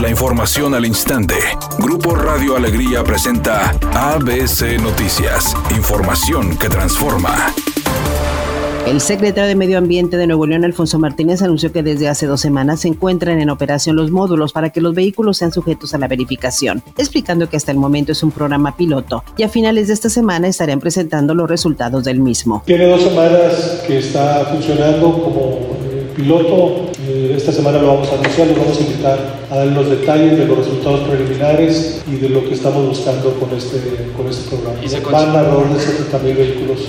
La información al instante. Grupo Radio Alegría presenta ABC Noticias. Información que transforma. El secretario de Medio Ambiente de Nuevo León, Alfonso Martínez, anunció que desde hace dos semanas se encuentran en operación los módulos para que los vehículos sean sujetos a la verificación, explicando que hasta el momento es un programa piloto y a finales de esta semana estarían presentando los resultados del mismo. Tiene dos semanas que está funcionando como piloto. Eh, esta semana lo vamos a anunciar, les vamos a invitar a dar los detalles de los resultados preliminares y de lo que estamos buscando con este, con este programa. Van alrededor de 70 mil vehículos.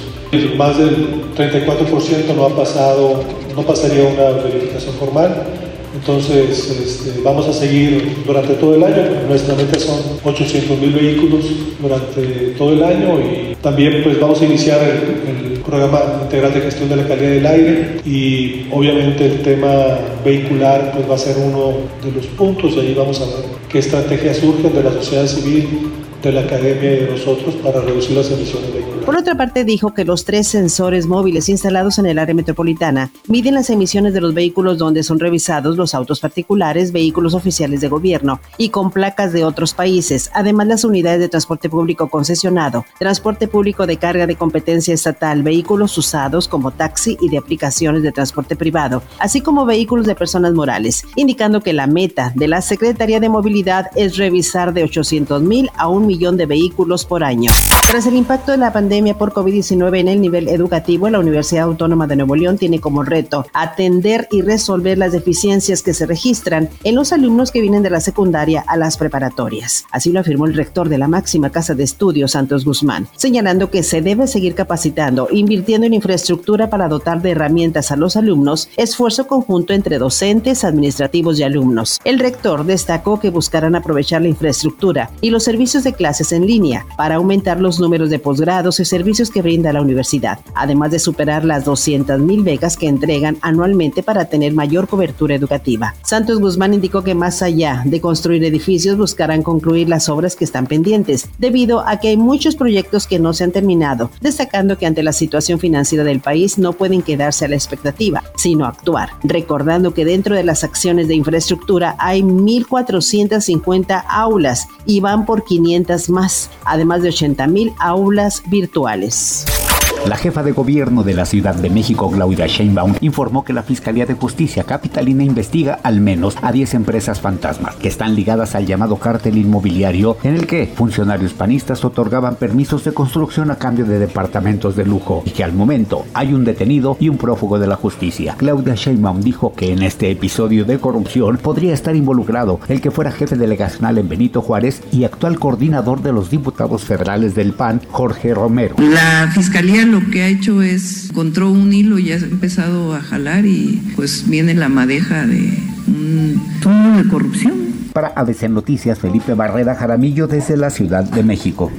Más del 34% no ha pasado, no pasaría una verificación formal entonces, este, vamos a seguir durante todo el año. Nuestra meta son 800 mil vehículos durante todo el año y también pues vamos a iniciar el, programa integral de gestión de la calidad del aire y obviamente el tema vehicular pues va a ser uno de los puntos. Ahí vamos a ver qué estrategias surgen de la sociedad civil de la academia y de nosotros para reducir las emisiones vehiculares. Por otra parte, dijo que los tres sensores móviles instalados en el área metropolitana miden las emisiones de los vehículos donde son revisados los autos particulares, vehículos oficiales de gobierno y con placas de otros países, además las unidades de transporte público concesionado, transporte público de carga de competencia estatal, vehículos usados como taxi y de aplicaciones de transporte privado, así como vehículos de personas morales, indicando que la meta de la Secretaría de Movilidad es revisar de 800 mil a un millón de vehículos por año. Tras el impacto de la pandemia por COVID-19 en el nivel educativo, la Universidad Autónoma de Nuevo León tiene como reto atender y resolver las deficiencias que se registran en los alumnos que vienen de la secundaria a las preparatorias. Así lo afirmó el rector de la máxima casa de estudios, Santos Guzmán, señalando que se debe seguir capacitando, invirtiendo en infraestructura para dotar de herramientas a los alumnos, esfuerzo conjunto entre docentes, administrativos y alumnos. El rector destacó que buscarán aprovechar la infraestructura y los servicios de clases en línea para aumentar los números de posgrados y servicios que brinda la universidad, además de superar las 200.000 becas que entregan anualmente para tener mayor cobertura educativa. Santos Guzmán indicó que más allá de construir edificios buscarán concluir las obras que están pendientes, debido a que hay muchos proyectos que no se han terminado, destacando que ante la situación financiera del país no pueden quedarse a la expectativa, sino actuar, recordando que dentro de las acciones de infraestructura hay 1.450 aulas y van por 500 más, además de 80 mil aulas virtuales. La jefa de gobierno de la Ciudad de México, Claudia Sheinbaum, informó que la Fiscalía de Justicia Capitalina investiga al menos a 10 empresas fantasmas que están ligadas al llamado cártel inmobiliario en el que funcionarios panistas otorgaban permisos de construcción a cambio de departamentos de lujo y que al momento hay un detenido y un prófugo de la justicia. Claudia Sheinbaum dijo que en este episodio de corrupción podría estar involucrado el que fuera jefe delegacional en Benito Juárez y actual coordinador de los diputados federales del PAN, Jorge Romero. La Fiscalía lo que ha hecho es, encontró un hilo y ha empezado a jalar y pues viene la madeja de un túnel de corrupción. Para ABC Noticias, Felipe Barrera Jaramillo desde la Ciudad de México.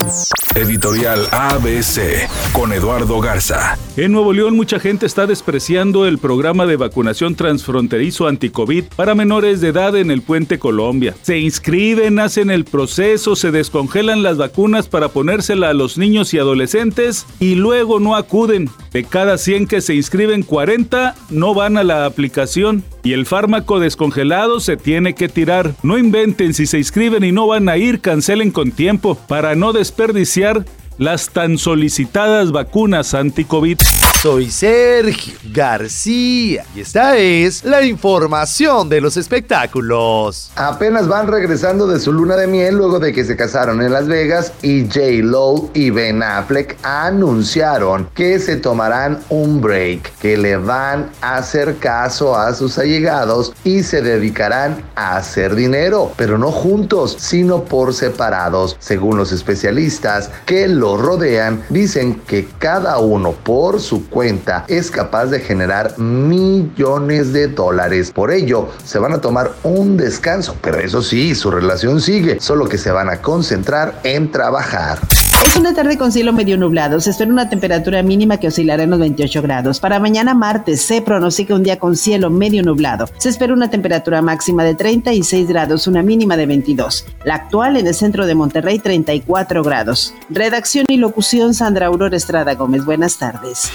Editorial ABC con Eduardo Garza. En Nuevo León mucha gente está despreciando el programa de vacunación transfronterizo anticovid para menores de edad en el Puente Colombia. Se inscriben, hacen el proceso, se descongelan las vacunas para ponérsela a los niños y adolescentes y luego no acuden. De cada 100 que se inscriben, 40 no van a la aplicación y el fármaco descongelado se tiene que tirar. No inventen, si se inscriben y no van a ir, cancelen con tiempo para no desperdiciar las tan solicitadas vacunas anti-COVID. Soy Sergio García y esta es la información de los espectáculos. Apenas van regresando de su luna de miel luego de que se casaron en Las Vegas y J. Lo y Ben Affleck anunciaron que se tomarán un break, que le van a hacer caso a sus allegados y se dedicarán a hacer dinero, pero no juntos, sino por separados. Según los especialistas que los rodean, dicen que cada uno por su cuenta es capaz de generar millones de dólares. Por ello, se van a tomar un descanso, pero eso sí, su relación sigue, solo que se van a concentrar en trabajar. Es una tarde con cielo medio nublado. Se espera una temperatura mínima que oscilará en los 28 grados. Para mañana martes se pronostica un día con cielo medio nublado. Se espera una temperatura máxima de 36 grados, una mínima de 22. La actual en el centro de Monterrey 34 grados. Redacción y locución Sandra Aurora Estrada Gómez. Buenas tardes.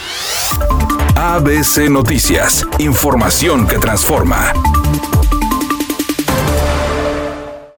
ABC Noticias. Información que transforma.